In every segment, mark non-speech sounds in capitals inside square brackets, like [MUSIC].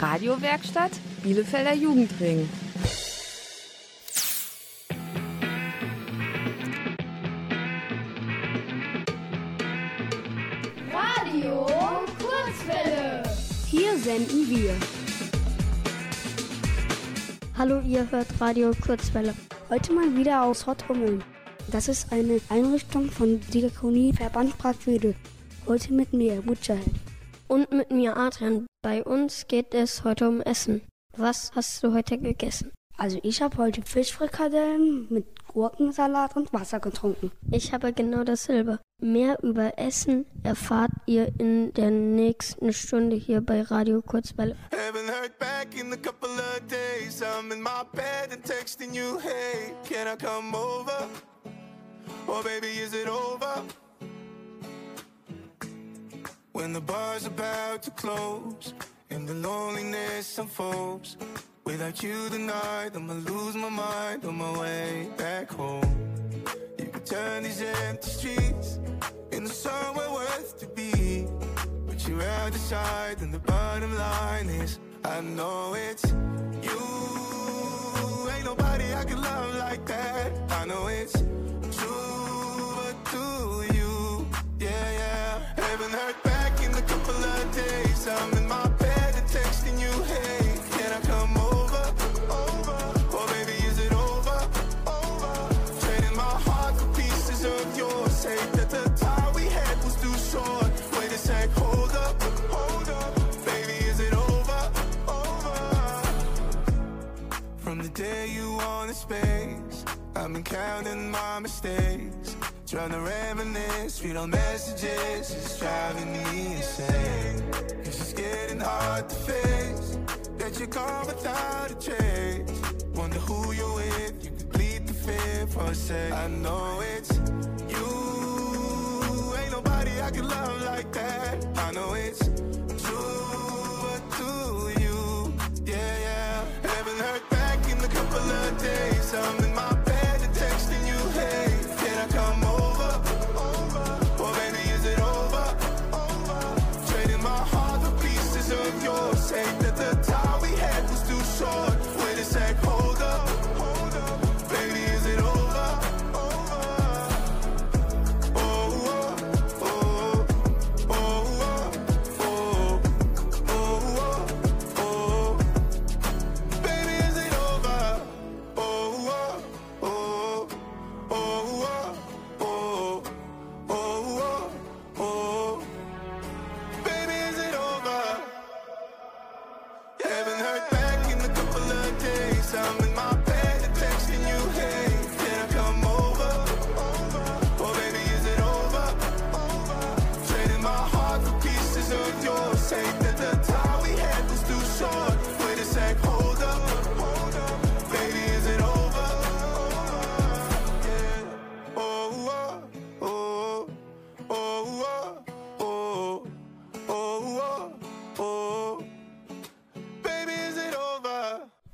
Radiowerkstatt Bielefelder Jugendring. Radio Kurzwelle. Hier senden wir. Hallo, ihr hört Radio Kurzwelle. Heute mal wieder aus Hottummeln. Das ist eine Einrichtung von Diakonie Verband Brackwede. Heute mit mir, Mutschahel. Und mit mir, Adrian. Bei uns geht es heute um Essen. Was hast du heute gegessen? Also ich habe heute Fischfrikadellen mit Gurkensalat und Wasser getrunken. Ich habe genau dasselbe. Mehr über Essen erfahrt ihr in der nächsten Stunde hier bei Radio Kurzwelle. Haven't heard back in a When the bar's about to close and the loneliness unfolds. Without you tonight, I'ma lose my mind on my way back home. You can turn these empty streets into somewhere worth to be. But you're out the sight, and the bottom line is I know it's you. Ain't nobody I can love like that. I know it's true, but do you? Yeah, yeah. Haven't heard Trying to reminisce, read on messages, it's driving me insane. Cause it's getting hard to face that you're without a trace. Wonder who you're with, you bleed the fear for a sec. I know it's you, ain't nobody I can love like that. I know it's true, but do you? Yeah, yeah. Haven't heard back in a couple of days. I'm in my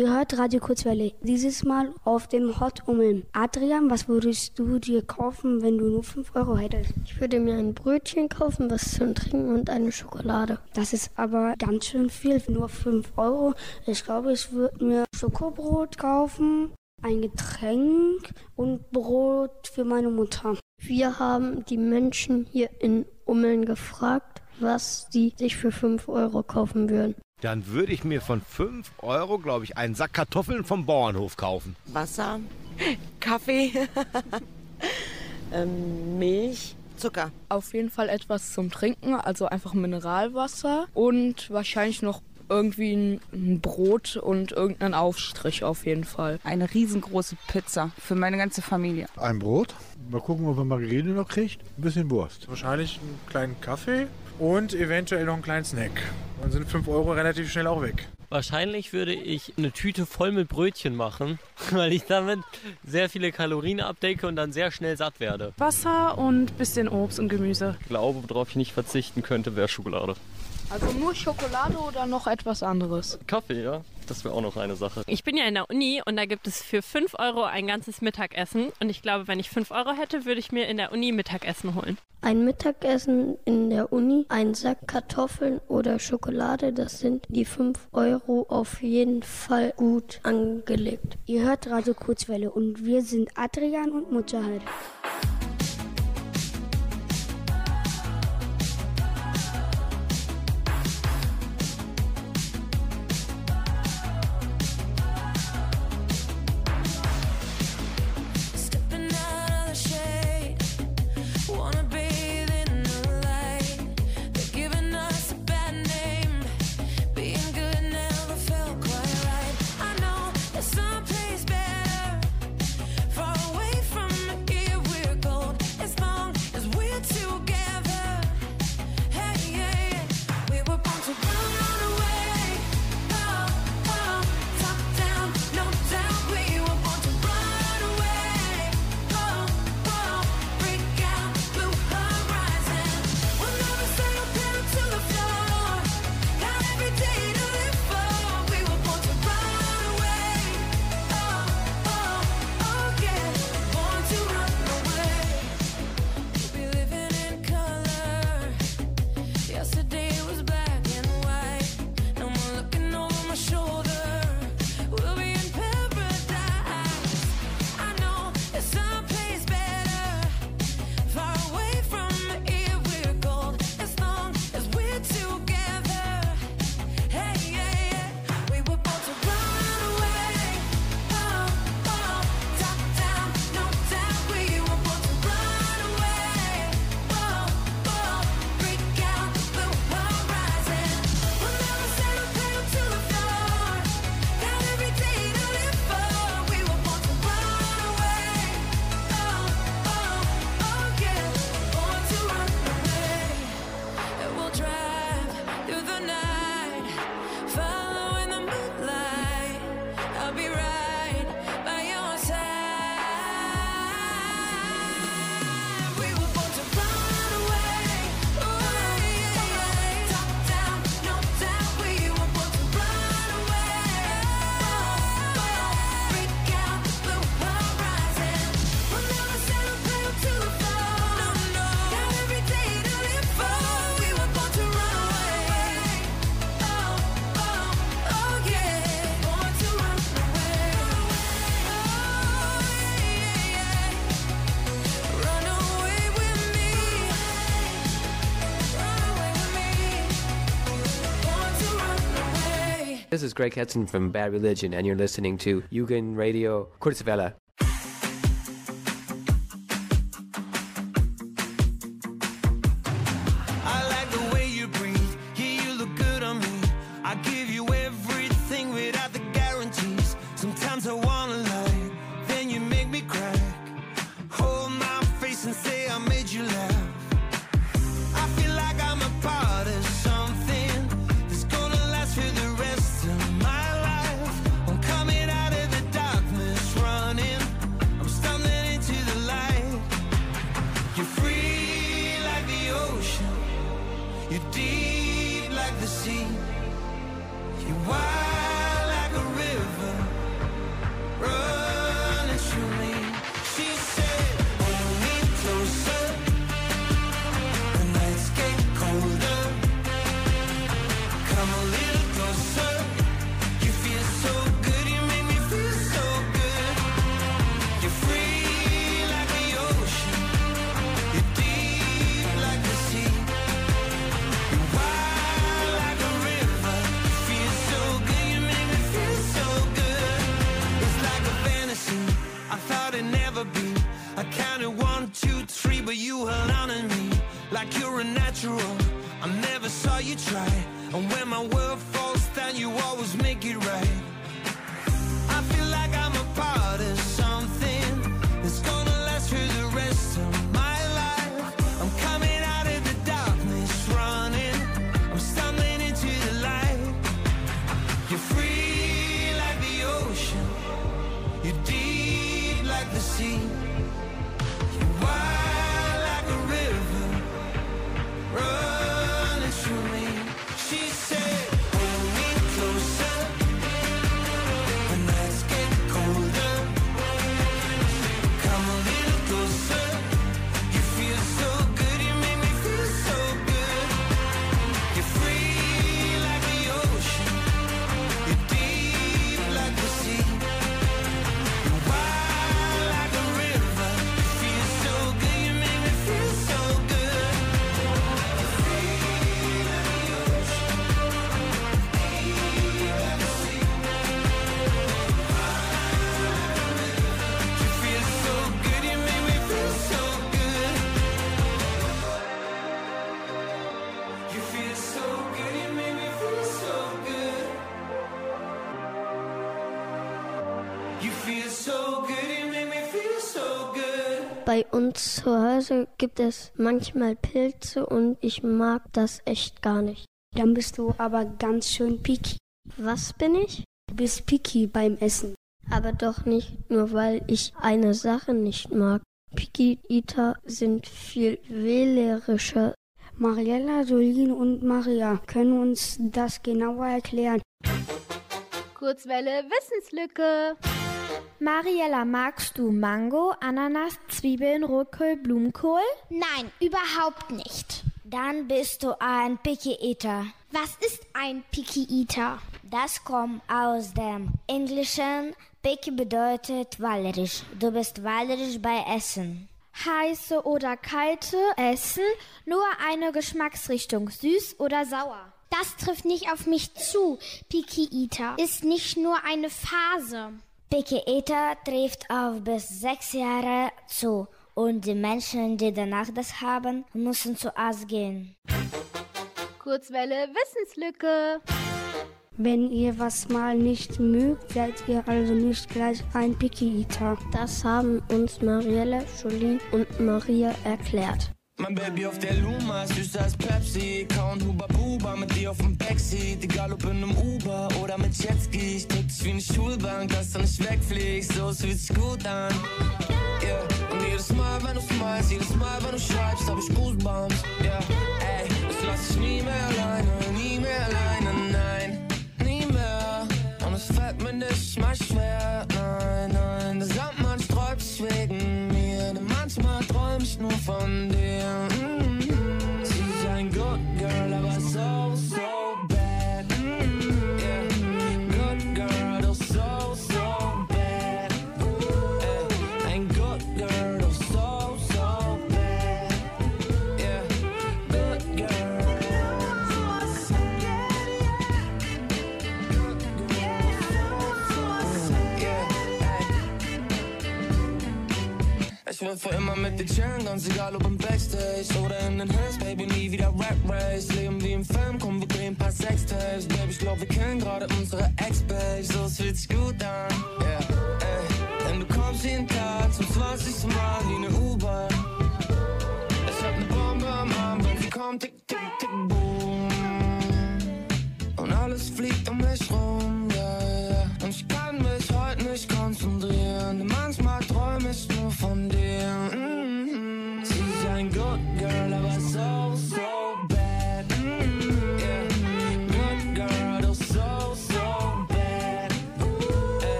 Ihr hört Radio Kurzwelle. Dieses Mal auf dem Hot Ummeln. Adrian, was würdest du dir kaufen, wenn du nur 5 Euro hättest? Ich würde mir ein Brötchen kaufen, was zum Trinken und eine Schokolade. Das ist aber ganz schön viel, nur 5 Euro. Ich glaube, ich würde mir Schokobrot kaufen, ein Getränk und Brot für meine Mutter. Wir haben die Menschen hier in Ummeln gefragt, was sie sich für 5 Euro kaufen würden. Dann würde ich mir von 5 Euro, glaube ich, einen Sack Kartoffeln vom Bauernhof kaufen. Wasser, [LAUGHS] Kaffee, [LAUGHS] ähm, Milch, Zucker. Auf jeden Fall etwas zum Trinken, also einfach Mineralwasser und wahrscheinlich noch irgendwie ein- ein Brot und irgendeinen Aufstrich auf jeden Fall. Eine riesengroße Pizza für meine ganze Familie. Ein Brot. Mal gucken, ob man Margarine noch kriegt. Ein bisschen Wurst. Wahrscheinlich einen kleinen Kaffee und eventuell noch einen kleinen Snack. Dann sind 5 Euro relativ schnell auch weg. Wahrscheinlich würde ich eine Tüte voll mit Brötchen machen, [LAUGHS] weil ich damit sehr viele Kalorien abdecke und dann sehr schnell satt werde. Wasser und bisschen Obst und Gemüse. Ich glaube, worauf ich nicht verzichten könnte, wäre Schokolade. Also nur Schokolade oder noch etwas anderes? Kaffee, ja. Das wäre auch noch eine Sache. Ich bin ja in der Uni und da gibt es für 5 Euro ein ganzes Mittagessen. Und ich glaube, wenn ich 5 Euro hätte, würde ich mir in der Uni Mittagessen holen. Ein Mittagessen in der Uni, ein Sack Kartoffeln oder Schokolade, das sind die 5 Euro auf jeden Fall gut angelegt. Ihr hört Radio Kurzwelle und wir sind Adrian und Mutter. Halt. This is Greg Hudson from Bad Religion, and you're listening to Yugen Radio Kurzwelle. Bei uns zu Hause gibt es manchmal Pilze und ich mag das echt gar nicht. Dann bist du aber ganz schön picky. Was bin ich? Du bist picky beim Essen. Aber doch nicht nur, weil ich eine Sache nicht mag. Picky Eater sind viel wählerischer. Mariella, Solin und Maria können uns das genauer erklären. Kurzwelle Wissenslücke. Mariella, magst du Mango, Ananas, Zwiebeln, Rotkohl, Blumenkohl? Nein, überhaupt nicht. Dann bist du ein Picky Eater. Was ist ein Picky Eater? Das kommt aus dem Englischen. Picky bedeutet wählerisch. Du bist wählerisch bei Essen. Heiße oder kalte Essen, nur eine Geschmacksrichtung, süß oder sauer. Das trifft nicht auf mich zu. Picky Eater ist nicht nur eine Phase. Picky Eater trifft auf bis sechs Jahre zu. Und die Menschen, die danach das haben, müssen zu Arzt gehen. Kurzwelle Wissenslücke. Wenn ihr was mal nicht mögt, seid ihr also nicht gleich ein Picky Eater. Das haben uns Marielle, Jolie und Maria erklärt. Mein Baby auf der Luma, süßer als Pepsi. Kauen Huba Buba mit dir auf dem Backseat. Egal ob in einem Uber oder mit Jetski. Ich drück dich wie eine Schulbank, dass du nicht wegfliegst. So, es fühlt sich gut an. Yeah. Und jedes Mal, wenn du smilest, jedes Mal, wenn du schreibst, hab ich Goosebumps. Yeah. Ey, das lass ich nie mehr alleine, nie mehr alleine, nein. Nie mehr. Und es fällt mir nicht mal schwer, nein, nein. Der Sandmann sträubt sich wegen nur von dir. Mm. Sie ist ein Good Girl, aber so, so Ich will für immer mit dir chillen, ganz egal ob im Backstage oder in den Hills, Baby, nie wieder Rap Race. Leben wie im Film, komm, wir drehen ein paar Sextapes. Baby, ich glaub, wir killen gerade unsere Ex-Babes, so es fühlt sich gut an. Yeah, ey. Denn du kommst jeden Tag zum 20. Mal wie eine U-Bahn. Ich hab ne Bombe am Arm, wenn sie kommt, tick, tick, tick, boom. Und alles fliegt um mich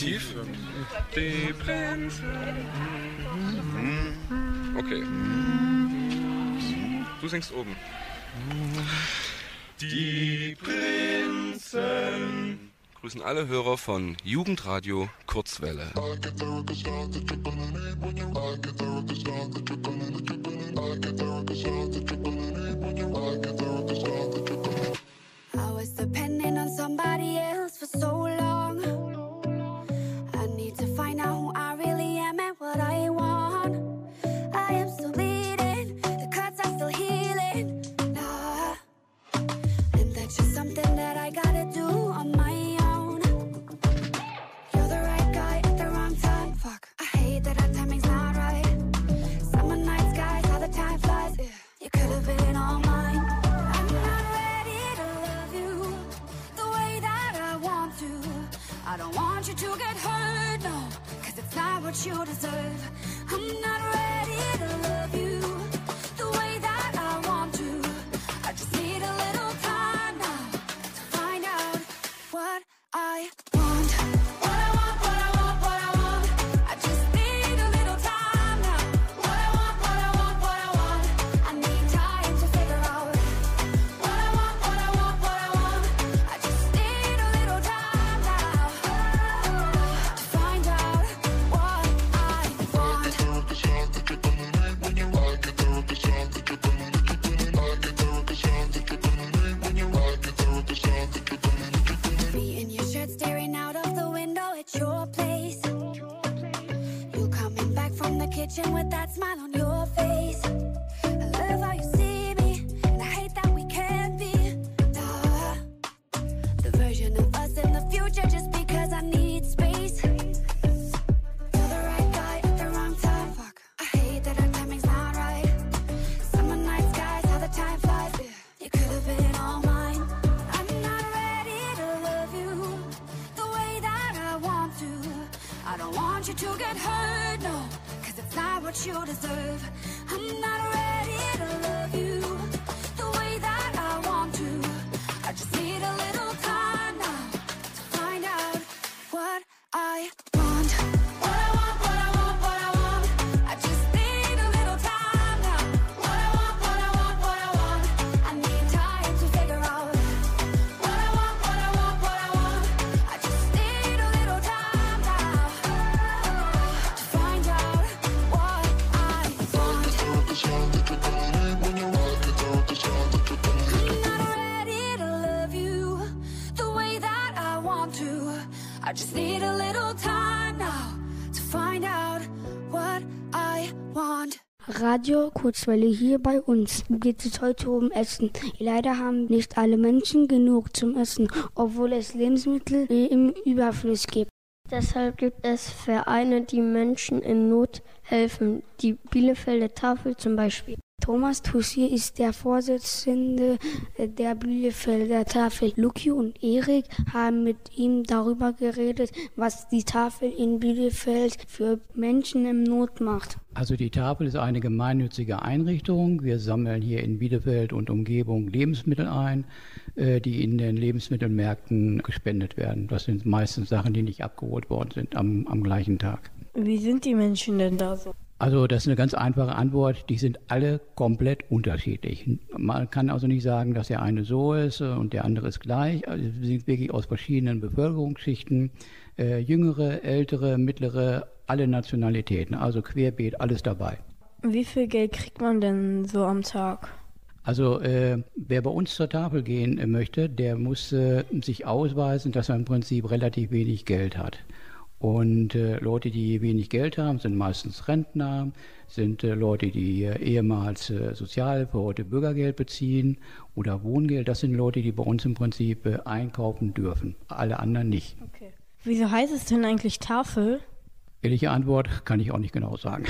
Tief? Die Prinzessin. Okay. Du singst oben. Die Prinzen. Grüßen alle Hörer von Jugendradio Kurzwelle. I was depending on somebody else for so long. Radio Kurzwelle hier bei uns geht es heute um Essen. Leider haben nicht alle Menschen genug zum Essen, obwohl es Lebensmittel im Überfluss gibt. Deshalb gibt es Vereine, die Menschen in Not helfen. Die Bielefelder Tafel zum Beispiel. Thomas Tussier ist der Vorsitzende der Bielefelder Tafel. Luki und Erik haben mit ihm darüber geredet, was die Tafel in Bielefeld für Menschen in Not macht. Also die Tafel ist eine gemeinnützige Einrichtung. Wir sammeln hier in Bielefeld und Umgebung Lebensmittel ein, äh, die in den Lebensmittelmärkten gespendet werden. Das sind meistens Sachen, die nicht abgeholt worden sind am, am gleichen Tag. Wie sind die Menschen denn da so? Also das ist eine ganz einfache Antwort. Die sind alle komplett unterschiedlich. Man kann also nicht sagen, dass der eine so ist und der andere ist gleich. Also sie sind wirklich aus verschiedenen Bevölkerungsschichten. Äh, jüngere, ältere, mittlere, alle Nationalitäten. Also querbeet, alles dabei. Wie viel Geld kriegt man denn so am Tag? Also äh, wer bei uns zur Tafel gehen möchte, der muss äh, sich ausweisen, dass er im Prinzip relativ wenig Geld hat. Und äh, Leute, die wenig Geld haben, sind meistens Rentner, sind äh, Leute, die äh, ehemals äh, Sozialhilfe, heute Bürgergeld beziehen oder Wohngeld. Das sind Leute, die bei uns im Prinzip äh, einkaufen dürfen. Alle anderen nicht. Okay. Wieso heißt es denn eigentlich Tafel? Ehrliche Antwort kann ich auch nicht genau sagen.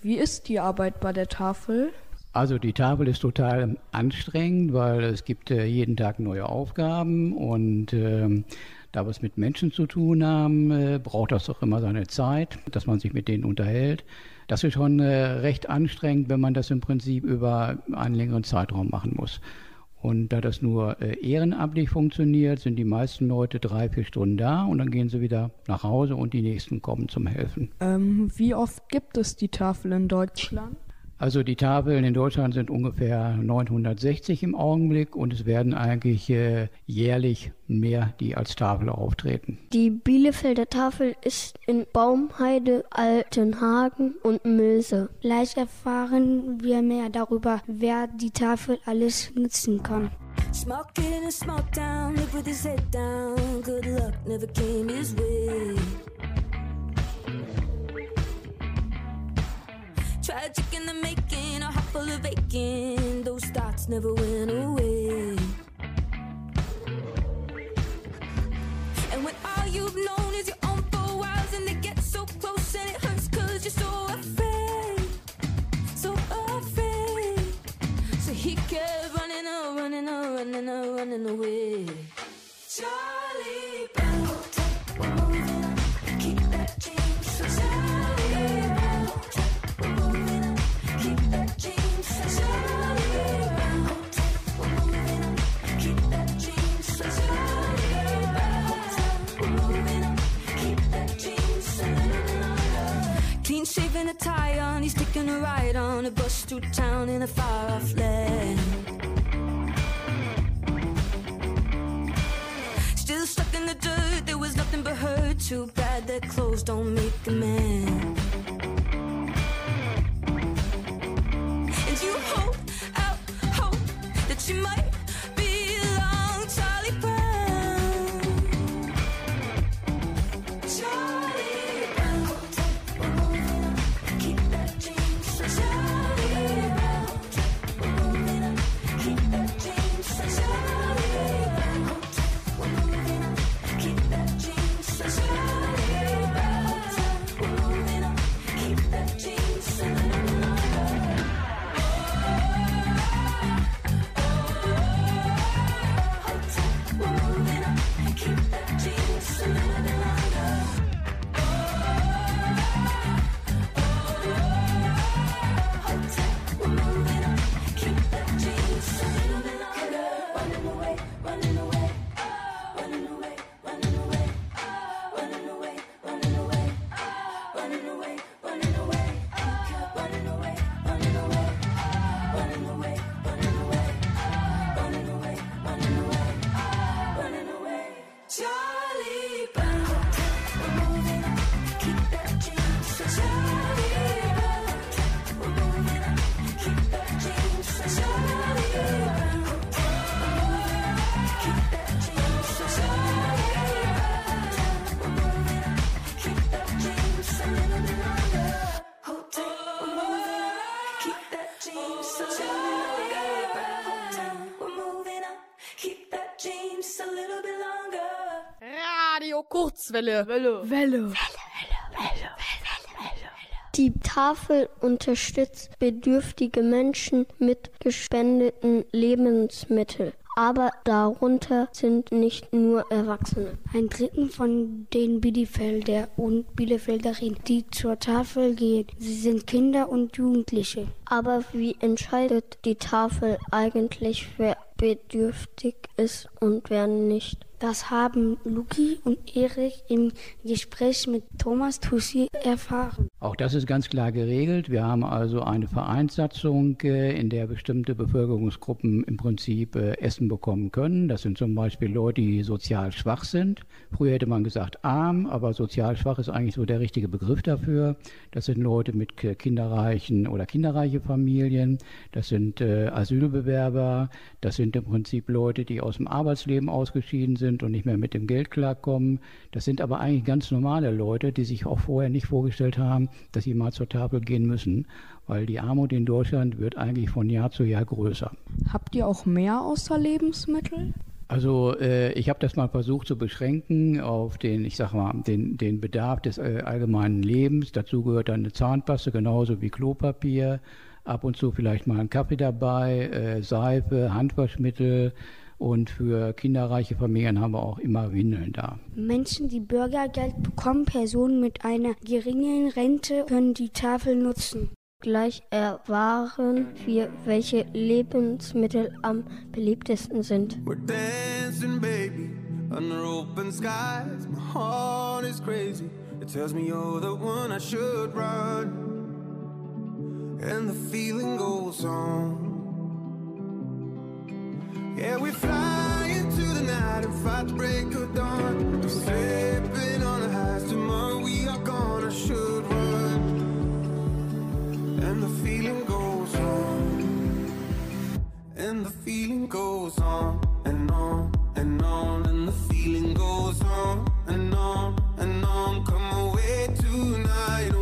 Wie ist die Arbeit bei der Tafel? Also die Tafel ist total anstrengend, weil es gibt äh, jeden Tag neue Aufgaben und ähm, da wir es mit Menschen zu tun haben, äh, braucht das doch immer seine Zeit, dass man sich mit denen unterhält. Das ist schon äh, recht anstrengend, wenn man das im Prinzip über einen längeren Zeitraum machen muss. Und da das nur äh, ehrenamtlich funktioniert, sind die meisten Leute drei, vier Stunden da und dann gehen sie wieder nach Hause und die nächsten kommen zum Helfen. Ähm, wie oft gibt es die Tafel in Deutschland? Also die Tafeln in Deutschland sind ungefähr 960 im Augenblick und es werden eigentlich äh, jährlich mehr, die als Tafel auftreten. Die Bielefelder Tafel ist in Baumheide, Altenhagen und Möse. Gleich erfahren wir mehr darüber, wer die Tafel alles nutzen kann. Smoking in a small town, live with his head down. Good luck never came his way. Tragic in the making, a heart full of aching. Those thoughts never went away. Radio Kurzwelle. Welle. Welle. Die Tafel unterstützt bedürftige Menschen mit gespendeten Lebensmitteln. Aber darunter sind nicht nur Erwachsene. Ein Drittel von den Bielefelder und Bielefelderinnen, die zur Tafel gehen, sie sind Kinder und Jugendliche. Aber wie entscheidet die Tafel eigentlich, wer bedürftig ist und wer nicht? Das haben Luki und Erik im Gespräch mit Thomas Tussi erfahren. Auch das ist ganz klar geregelt. Wir haben also eine Vereinssatzung, äh, in der bestimmte Bevölkerungsgruppen im Prinzip äh, Essen bekommen können. Das sind zum Beispiel Leute, die sozial schwach sind. Früher hätte man gesagt arm, aber sozial schwach ist eigentlich so der richtige Begriff dafür. Das sind Leute mit kinderreichen oder kinderreiche Familien. Das sind äh, Asylbewerber. Das sind im Prinzip Leute, die aus dem Arbeitsleben ausgeschieden sind und nicht mehr mit dem Geld klarkommen. Das sind aber eigentlich ganz normale Leute, die sich auch vorher nicht vorgestellt haben, dass sie mal zur Tafel gehen müssen, weil die Armut in Deutschland wird eigentlich von Jahr zu Jahr größer. Habt ihr auch mehr außer Lebensmittel? Also äh, ich habe das mal versucht zu beschränken auf den, ich sag mal, den, den Bedarf des äh, allgemeinen Lebens. Dazu gehört dann eine Zahnpaste genauso wie Klopapier. Ab und zu vielleicht mal ein Kaffee dabei, äh, Seife, Handwaschmittel. Und für kinderreiche Familien haben wir auch immer Windeln da. Menschen, die Bürgergeld bekommen, Personen mit einer geringen Rente, können die Tafel nutzen. Gleich erfahren wir, welche Lebensmittel am beliebtesten sind. We're dancing, baby, under open skies. My heart is crazy. It tells me you're the one I should run. And the feeling goes on. Yeah, we fly into the night and fight the break of dawn. We're slipping on the highs. Tomorrow we are gonna should run. And the feeling goes on. And the feeling goes on and on and on. And the feeling goes on and on and on. Come away tonight,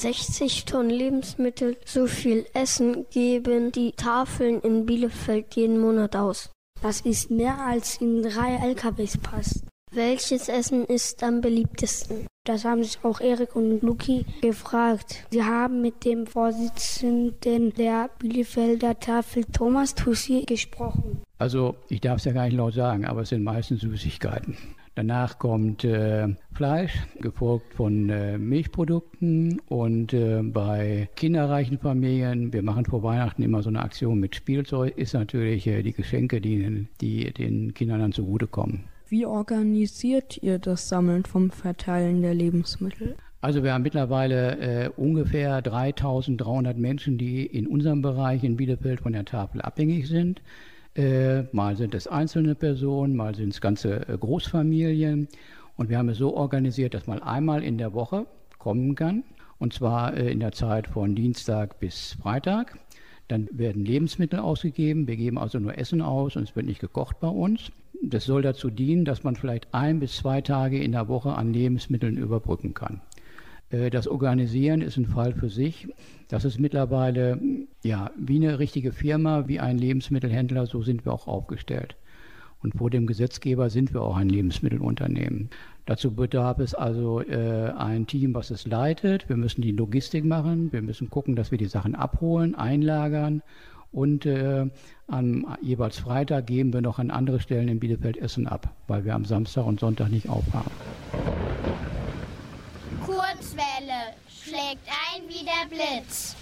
60 Tonnen Lebensmittel, so viel Essen geben die Tafeln in Bielefeld jeden Monat aus. Das ist mehr als in drei LKWs passt. Welches Essen ist am beliebtesten? Das haben sich auch Erik und Luki gefragt. Sie haben mit dem Vorsitzenden der Bielefelder Tafel Thomas Tussi gesprochen. Also ich darf es ja gar nicht laut sagen, aber es sind meistens Süßigkeiten. Danach kommt äh, Fleisch, gefolgt von äh, Milchprodukten und äh, bei kinderreichen Familien, wir machen vor Weihnachten immer so eine Aktion mit Spielzeug, ist natürlich äh, die Geschenke, die, die den Kindern dann zugutekommen. Wie organisiert ihr das Sammeln vom Verteilen der Lebensmittel? Also wir haben mittlerweile äh, ungefähr 3300 Menschen, die in unserem Bereich in Bielefeld von der Tafel abhängig sind. Äh, mal sind es einzelne Personen, mal sind es ganze äh, Großfamilien. Und wir haben es so organisiert, dass man einmal in der Woche kommen kann. Und zwar äh, in der Zeit von Dienstag bis Freitag. Dann werden Lebensmittel ausgegeben. Wir geben also nur Essen aus und es wird nicht gekocht bei uns. Das soll dazu dienen, dass man vielleicht ein bis zwei Tage in der Woche an Lebensmitteln überbrücken kann. Äh, Das Organisieren ist ein Fall für sich. Das ist mittlerweile ja wie eine richtige Firma, wie ein Lebensmittelhändler, so sind wir auch aufgestellt. Und vor dem Gesetzgeber sind wir auch ein Lebensmittelunternehmen. Dazu bedarf es also äh, ein Team, was es leitet. Wir müssen die Logistik machen. Wir müssen gucken, dass wir die Sachen abholen, einlagern. Und äh, am jeweils Freitag geben wir noch an andere Stellen in Bielefeld Essen ab, weil wir am Samstag und Sonntag nicht aufhaben. Kurzwelle schlägt ein wie der Blitz.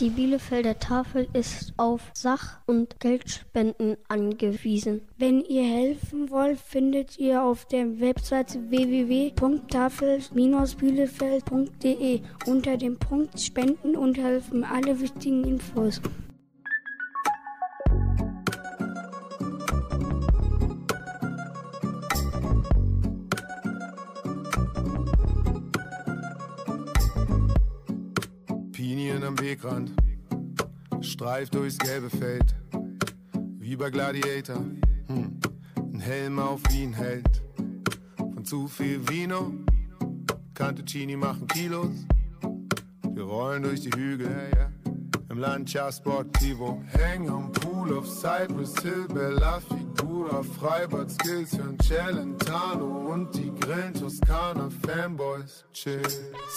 Die Bielefelder Tafel ist auf Sach- und Geldspenden angewiesen. Wenn ihr helfen wollt, findet ihr auf der Webseite www.tafel-bielefeld.de unter dem Punkt Spenden und helfen alle wichtigen Infos. Am Wegrand, streift durchs gelbe Feld, wie bei Gladiator. Hm. Ein Helm auf wie ein Held, von zu viel Vino, Cantuccini machen Kilos. Wir rollen durch die Hügel, im Lancia Sportivo. Hängen am Pool auf Cypress Hill, Bella Figura, Freibad Skills, hören Celentano und die Grillen Toskana Fanboys. Chill.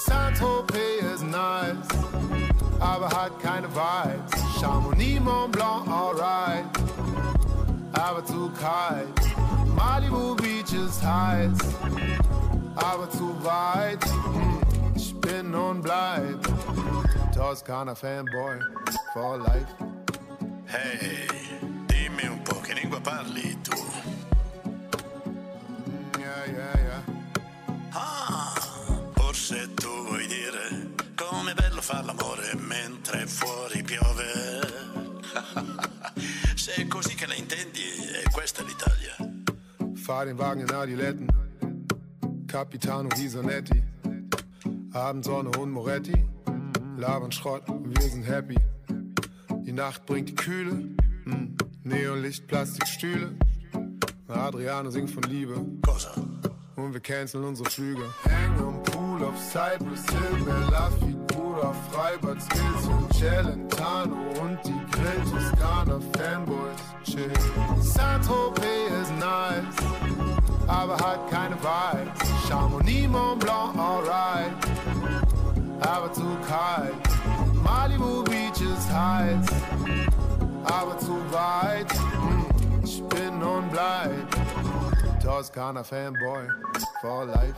Saint-Tropez ist nice, aber hat keine Vibes. Chamonix, Mont Blanc, alright, aber zu kalt. Malibu Beach ist heiß, aber zu weit. Hm, Ich bin und bleib Toskana Fanboy for life. Ehi, Fahr den Wagen in Adiletten, Capitano Risonetti, Abendsonne und Moretti, labern Schrott, wir sind happy. Die Nacht bringt die Kühle, mm. Neonlicht, Plastikstühle. Adriano singt von Liebe. Und wir canceln unsere Flüge. Hängen am Pool auf Cypress Hill, Bella Figura, Freibad Skills und Celentano und die Grill Toskana Fanboys. Chill. Saint-Tropez ist nice, aber hat keine Vibes. Chamonix, Mont Blanc, alright, aber zu kalt. Malibu Beach ist heiß, aber zu weit. Hm, Ich bin und bleib Toskana Fanboy for life.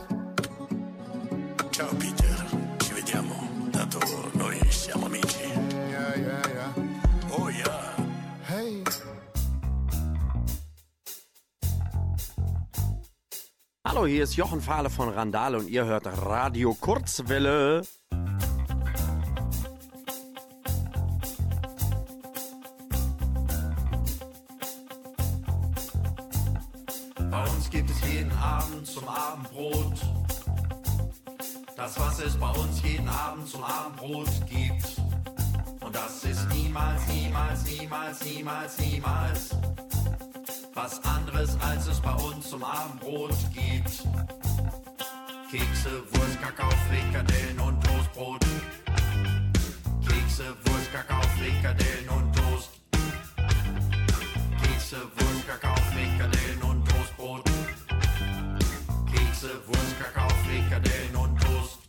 Ciao Peter, ci vediamo. Tanto noi siamo amici. Yeah, yeah, yeah. Oh yeah. Hey. Hallo, hier ist Jochen Fahle von Randale und ihr hört Radio Kurzwelle. Bei uns gibt es jeden Abend zum Abendbrot. Das, was es bei uns jeden Abend zum Abendbrot gibt. Und das ist niemals, niemals, niemals, niemals, niemals was anderes, als es bei uns zum Abendbrot gibt. Kekse, Wurst, Kakao, Frikadellen und Toastbrot. Kekse, Wurst, Kakao, Frikadellen und Toast. Kekse, Wurst, Kakao, Frikadellen und Toastbrot. Kekse, Wurst, Kakao, Frikadellen und Toast.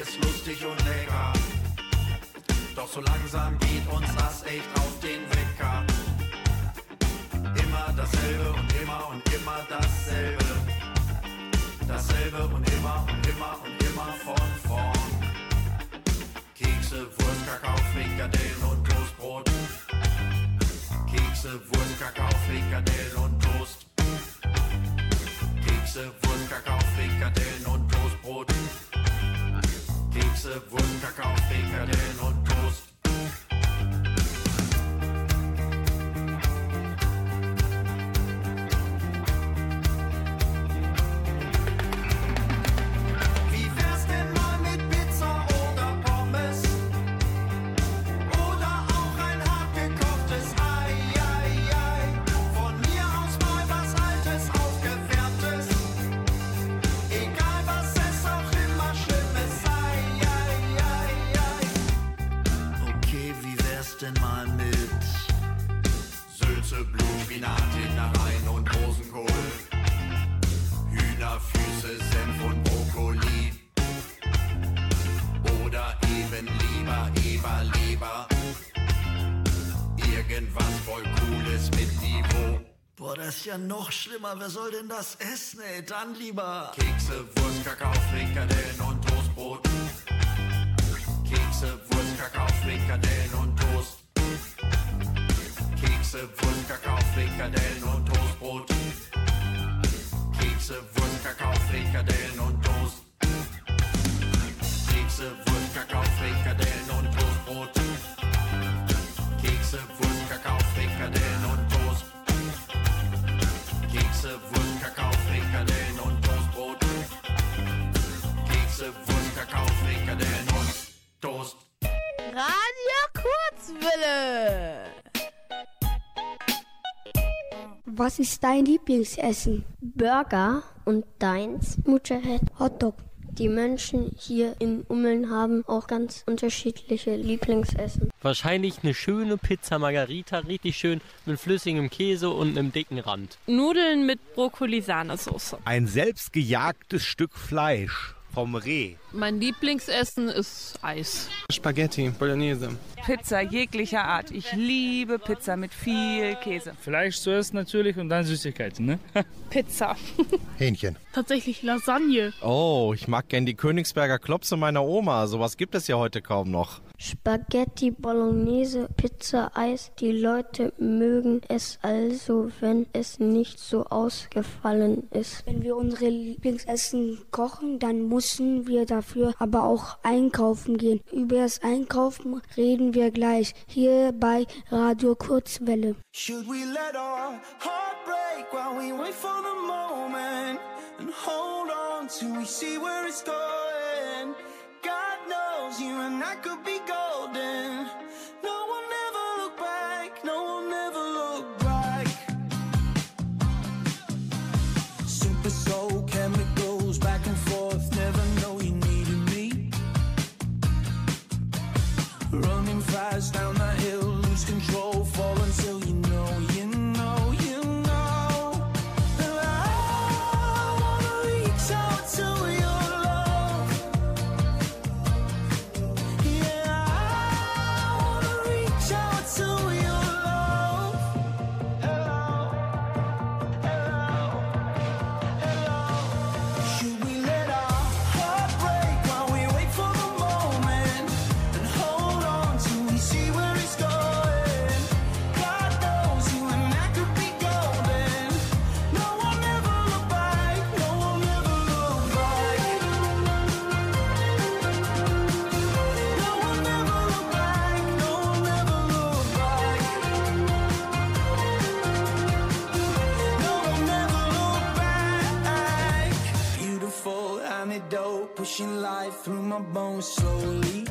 Wir's lustig und lecker. Doch so langsam geht uns das echt auf den Wecker. Immer dasselbe und immer und immer dasselbe. Dasselbe und immer und immer und immer von vorn. Kekse, Wurst, Kakao, Frikadellen und Toastbrot. Kekse, Wurst, Kakao, Frikadellen und Toast. Kekse, Wurst, Kakao, Frikadellen und Toastbrot. Kekse, Wurst, Kakao, Frikadellen und Toast. Ja noch schlimmer. Wer soll denn das essen, ey? Dann lieber. Kekse, Wurst, Kakao, Frikadellen und Toastbrot. Kekse, Wurst, Kakao, Frikadellen und Toast. Kekse, Wurst, Kakao, Frikadellen und Toastbrot. Kekse, Wurst, Kakao, Frikadellen und Toast. Kekse, Wurst, Kakao, Frikadellen und Toastbrot. Kekse, Wurst, Kakao, Frikadellen und Toast. Kekse, Wurst, Kakao, Frikadellen und Toastbrot. Kekse, Wurst, Kakao, Frikadellen und Toast. Radio Kurzwille. Was ist dein Lieblingsessen? Burger und deins? Mutterhead. Hotdog. Die Menschen hier in Ummeln haben auch ganz unterschiedliche Lieblingsessen. Wahrscheinlich eine schöne Pizza Margarita, richtig schön mit flüssigem Käse und einem dicken Rand. Nudeln mit Brokkoli-Sahnesoße. Ein selbstgejagtes Stück Fleisch vom Reh. Mein Lieblingsessen ist Eis. Spaghetti, Bolognese. Pizza jeglicher Art. Ich liebe Pizza mit viel Käse. Fleisch zuerst natürlich und dann Süßigkeiten, ne? [LAUGHS] Pizza. Hähnchen. Tatsächlich Lasagne. Oh, ich mag gern die Königsberger Klopse meiner Oma. Sowas gibt es ja heute kaum noch. Spaghetti, Bolognese, Pizza, Eis. Die Leute mögen es also, wenn es nicht so ausgefallen ist. Wenn wir unsere Lieblingsessen kochen, dann müssen wir dafür aber auch einkaufen gehen. Über das Einkaufen reden wir gleich hier bei Radio Kurzwelle. Should we let our heart break while we wait for the moment and hold on till we see where it's going? Knows you and I could be golden. right through my bones slowly.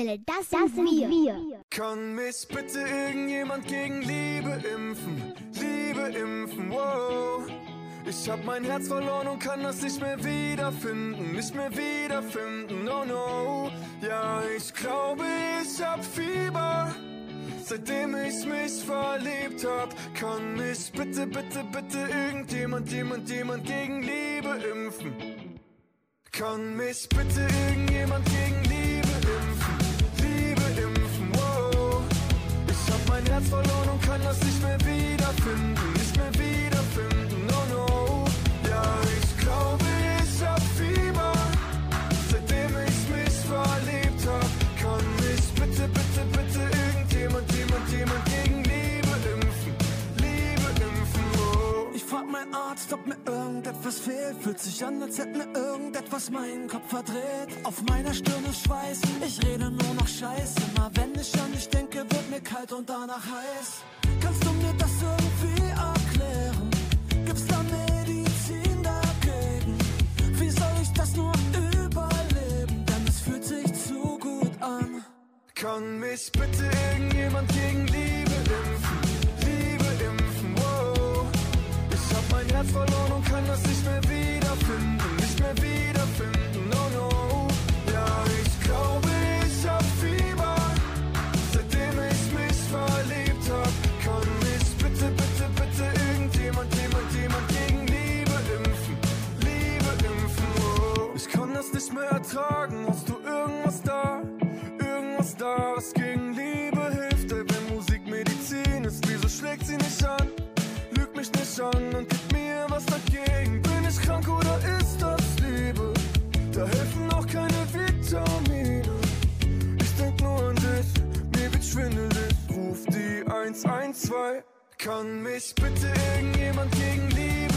Kurzwelle, das, das sind wir. Kann mich bitte irgendjemand gegen Liebe impfen? Liebe impfen, wow. Ich hab mein Herz verloren und kann das nicht mehr wiederfinden, nicht mehr wiederfinden, oh no. Ja, ich glaube, ich hab Fieber. Seitdem ich mich verliebt hab, kann mich bitte, bitte, bitte irgendjemand, jemand, jemand gegen Liebe impfen. Kann mich bitte irgendjemand das nicht mehr wiederfinden, nicht mehr wiederfinden, Arzt, ob mir irgendetwas fehlt. Fühlt sich an, als hätte mir irgendetwas meinen Kopf verdreht. Auf meiner Stirn ist Schweiß, ich rede nur noch Scheiße. Immer wenn ich an dich denke, wird mir kalt und danach heiß. Kannst du mir das irgendwie erklären? Gibt's da Medizin dagegen? Wie soll ich das nur überleben? Denn es fühlt sich zu gut an. Kann mich bitte irgendjemand gegen Liebe Herz verloren und kann das nicht mehr wiederfinden, nicht mehr wiederfinden, oh no. Ja, ich glaube, ich hab Fieber. Seitdem ich mich verliebt hab, kann mich bitte, bitte, bitte irgendjemand, jemand, jemand gegen Liebe impfen. Liebe impfen, wow. Ich kann das nicht mehr ertragen, Da helfen auch keine Vitamine. Ich denk nur an dich, mir wird schwindelig. Ruf die 112. Kann mich bitte irgendjemand gegen Liebe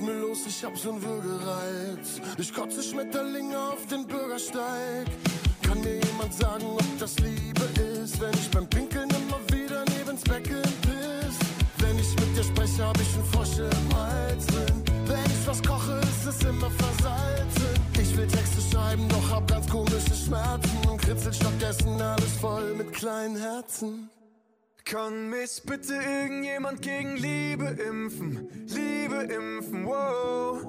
mir los? Ich hab so'n Würgereiz. Ich kotze Schmetterlinge auf den Bürgersteig. Kann mir jemand sagen, ob das Liebe ist? Wenn ich beim Pinkeln immer wieder neben's Becken piss. Wenn ich mit dir spreche, hab ich einen Frosch im Hals drin. Wenn ich was koche, ist es immer versalzen. Ich will Texte schreiben, doch hab ganz komische Schmerzen. Und kritzel stattdessen alles voll mit kleinen Herzen. Kann mich bitte irgendjemand gegen Liebe impfen? Liebe impfen, wow.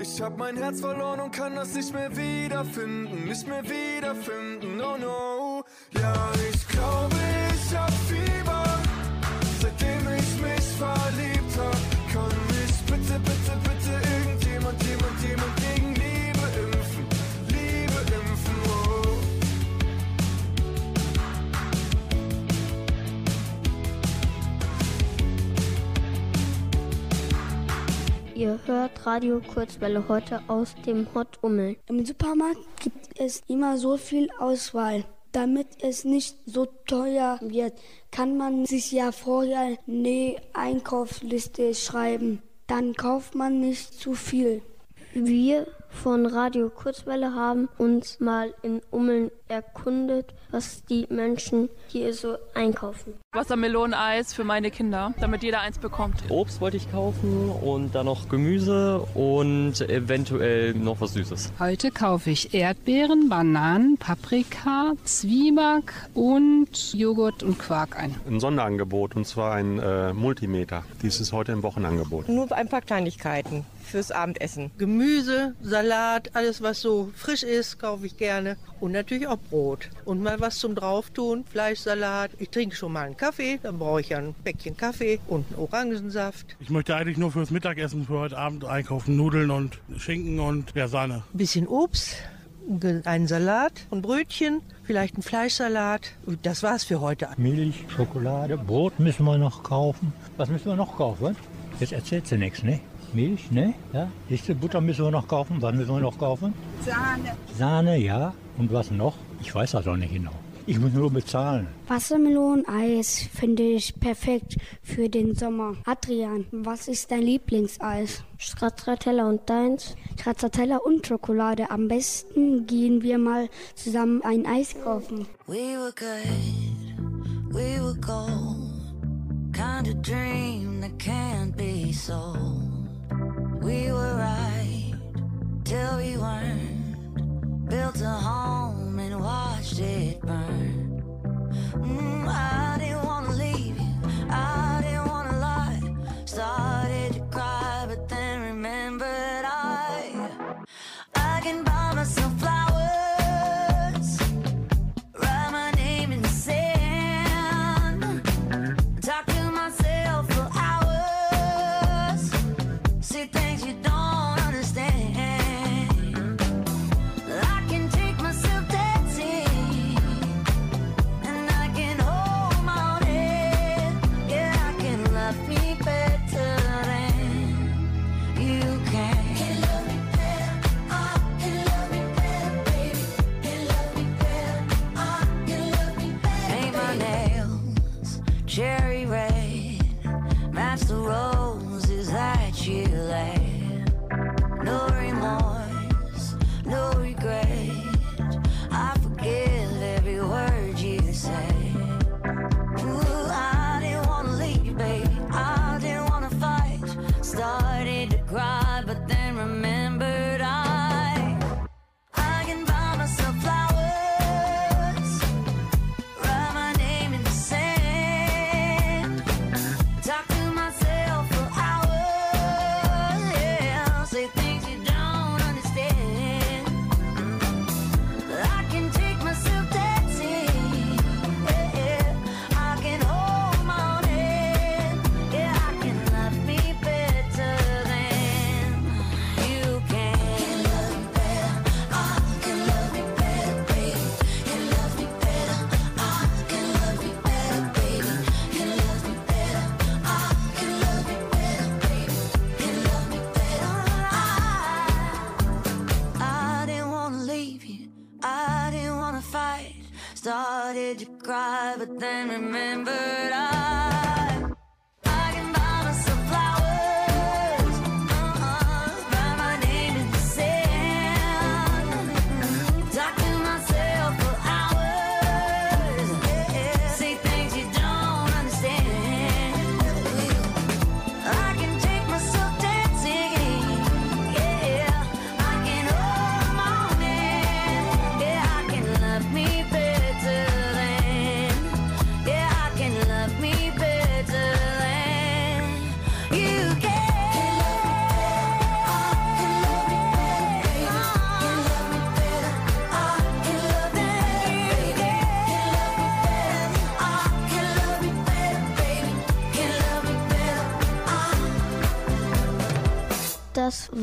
Ich hab mein Herz verloren und kann das nicht mehr wiederfinden, nicht mehr wiederfinden, oh no. Ja, ich glaube, ich hab Fieber. Seitdem ich mich verliebt hab, kann mich bitte, bitte, bitte Ihr hört Radio Kurzwelle heute aus dem Hot Ummel. Im Supermarkt gibt es immer so viel Auswahl. Damit es nicht so teuer wird, kann man sich ja vorher eine Einkaufsliste schreiben. Dann kauft man nicht zu viel. Wir von Radio Kurzwelle haben uns mal in Ummeln erkundet, was die Menschen hier so einkaufen. Wassermeloneneis für meine Kinder, damit jeder eins bekommt. Obst wollte ich kaufen und dann noch Gemüse und eventuell noch was Süßes. Heute kaufe ich Erdbeeren, Bananen, Paprika, Zwieback und Joghurt und Quark ein. Ein Sonderangebot und zwar ein äh, Multimeter. Dies ist heute im Wochenangebot. Nur ein paar Kleinigkeiten fürs Abendessen. Gemüse, Salat, alles was so frisch ist, kaufe ich gerne. Und natürlich auch Brot. Und mal was zum Drauftun, Fleischsalat. Ich trinke schon mal einen Kaffee, dann brauche ich ja ein Päckchen Kaffee und einen Orangensaft. Ich möchte eigentlich nur fürs Mittagessen für heute Abend einkaufen. Nudeln und Schinken und ja, Sahne. Ein bisschen Obst, einen Salat und Brötchen, vielleicht einen Fleischsalat. Das war's für heute. Milch, Schokolade, Brot müssen wir noch kaufen. Was müssen wir noch kaufen? Jetzt erzählt sie nichts, ne? Milch, ne? Ja. Siehst du, Butter müssen wir noch kaufen. Was müssen wir noch kaufen? Sahne. Sahne, ja. Und was noch? Ich weiß das auch nicht genau. Ich muss nur bezahlen. Wassermeloneneis finde ich perfekt für den Sommer. Adrian, was ist dein Lieblingseis? Stracciatella und deins? Stracciatella und Schokolade. Am besten gehen wir mal zusammen ein Eis kaufen. We were good, we were gold. Kind of dream that can't be sold. We were right till we weren't. Built a home and watched it burn. Mm, I didn't wanna leave you, I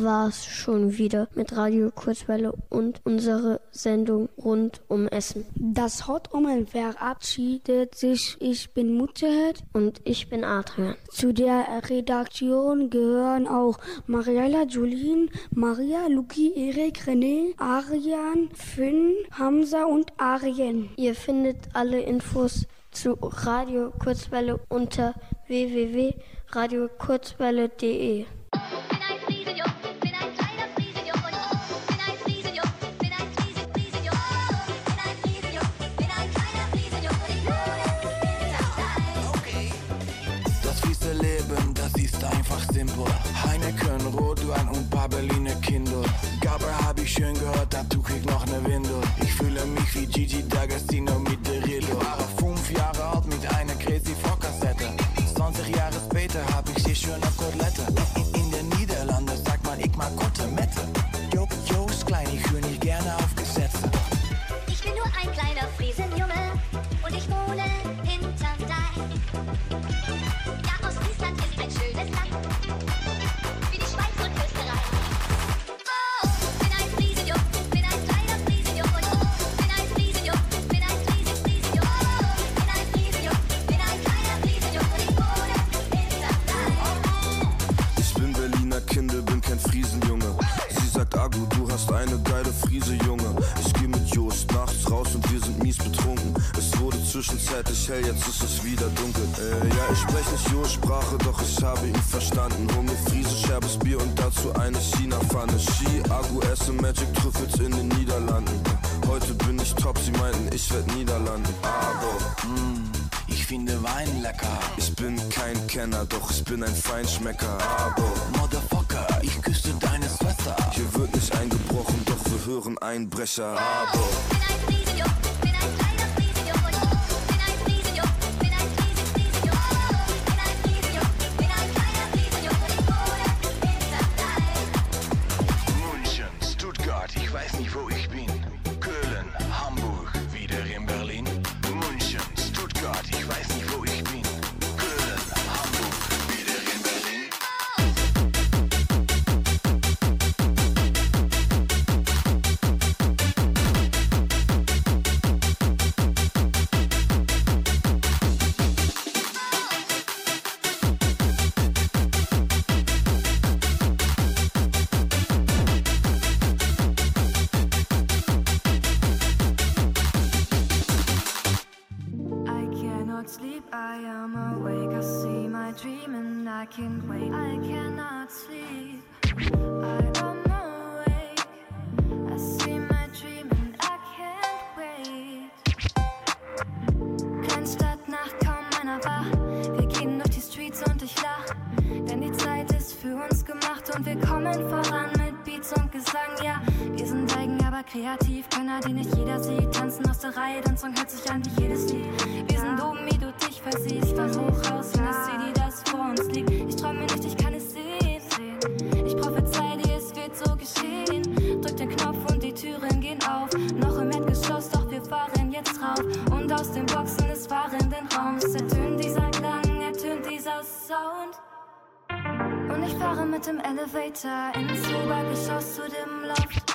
war's schon wieder mit Radio Kurzwelle und unsere Sendung rund um Essen. Das Hauptummeln verabschiedet sich. Ich bin Mutterhead und ich bin Adrian. Zu der Redaktion gehören auch Mariella, Julien, Maria, Luki, Erik, René, Arian, Finn, Hamza und Arjen. Ihr findet alle Infos zu Radio Kurzwelle unter www.radiokurzwelle.de. simpel. Heineken, Rotwein und paar Berliner Kindle. Gabel hab ich schön gehört, dazu krieg noch ne Windel. Ich fühle mich wie Gigi D'Agostino mit der Rillo. War fünf Jahre alt mit einer Crazy Frog-Kassette. 20 Jahre später hab ich sie schön auf Kotelette. Hell, jetzt ist es wieder dunkel. Äh, ja, ich sprech nicht Jost-Sprache, doch ich habe ihn verstanden. Hol mir Friese, scherbes Bier und dazu eine China-Pfanne. Ski, Agu, esse Magic Trüffels in den Niederlanden. Heute bin ich top, sie meinten, ich werd Niederlanden. Aber, mm, ich finde Wein lecker. Ich bin kein Kenner, doch ich bin ein Feinschmecker. Aber, Motherfucker, ich küsste deine Schwester. hier wird nicht eingebrochen, doch wir hören Einbrecher. Aber, sich an wie jedes Lied. Wir sind oben, wie du dich versiehst. Von hoch aus in das City, das vor uns liegt. Ich träume nicht, ich kann es sehen. Ich prophezei dir, es wird so geschehen. Drück den Knopf und die Türen gehen auf. Noch im Erdgeschoss, doch wir fahren jetzt rauf. Und aus den Boxen des fahrenden Raums ertönt dieser Klang, ertönt dieser Sound. Und ich fahre mit dem Elevator ins Obergeschoss zu dem Loft.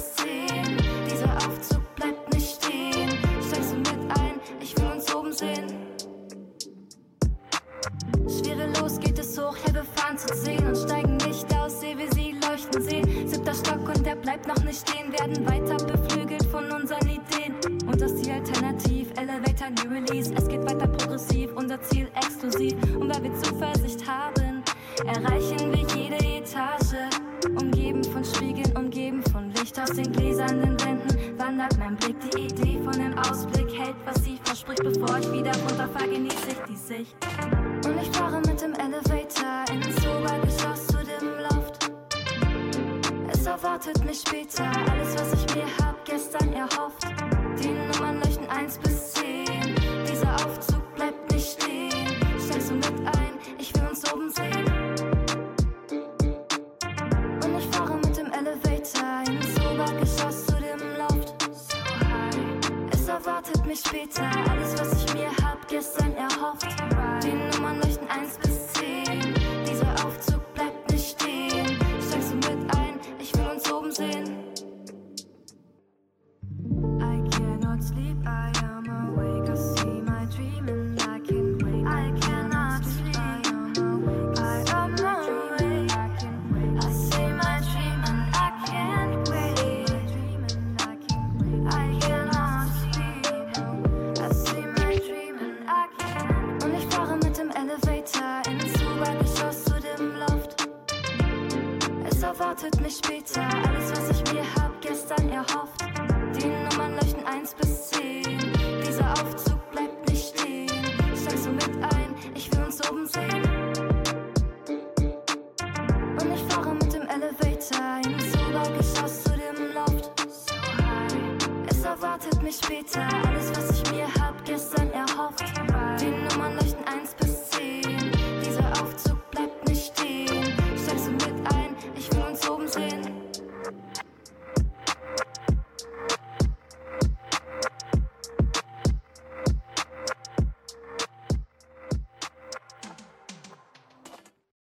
Es hoch, wir fahren zu 10 und steigen nicht aus, sehe wie sie leuchten sehen. Siebter Stock und der bleibt noch nicht stehen, werden weiter beflügelt von unseren Ideen. Und das Ziel alternativ, Elevator New Release. Es geht weiter progressiv, unser Ziel exklusiv. Und weil wir Zuversicht haben, erreichen wir jede Etage. Umgeben von Spiegeln, umgeben von Licht aus den gläsernen Wänden, wandert mein Blick. Die Idee von dem Ausblick hält, was verspricht. Bevor ich wieder runterfahre, genieße ich die Sicht. Und ich fahre mit dem Elevator ins Obergeschoss zu dem Loft. Es erwartet mich später alles, was ich mir hab gestern